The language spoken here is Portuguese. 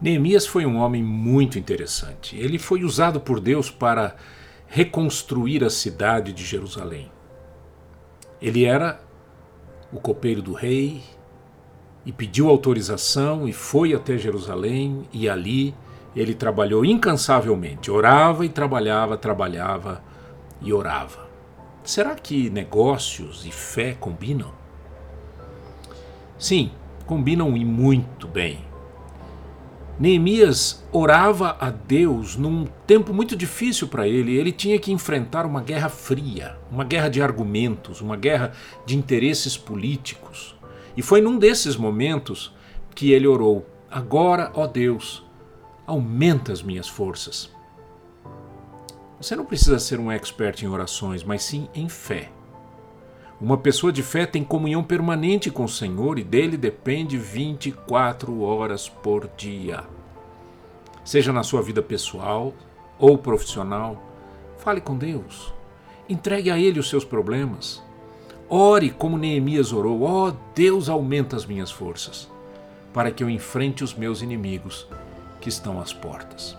Neemias foi um homem muito interessante. Ele foi usado por Deus para reconstruir a cidade de Jerusalém. Ele era o copeiro do rei e pediu autorização e foi até Jerusalém e ali ele trabalhou incansavelmente, orava e trabalhava, trabalhava e orava. Será que negócios e fé combinam? Sim, combinam e muito bem. Neemias orava a Deus num tempo muito difícil para ele. Ele tinha que enfrentar uma guerra fria, uma guerra de argumentos, uma guerra de interesses políticos. E foi num desses momentos que ele orou: Agora, ó Deus, aumenta as minhas forças. Você não precisa ser um expert em orações, mas sim em fé. Uma pessoa de fé tem comunhão permanente com o Senhor e dele depende 24 horas por dia. Seja na sua vida pessoal ou profissional, fale com Deus. Entregue a Ele os seus problemas. Ore como Neemias orou: Ó oh, Deus, aumenta as minhas forças, para que eu enfrente os meus inimigos que estão às portas.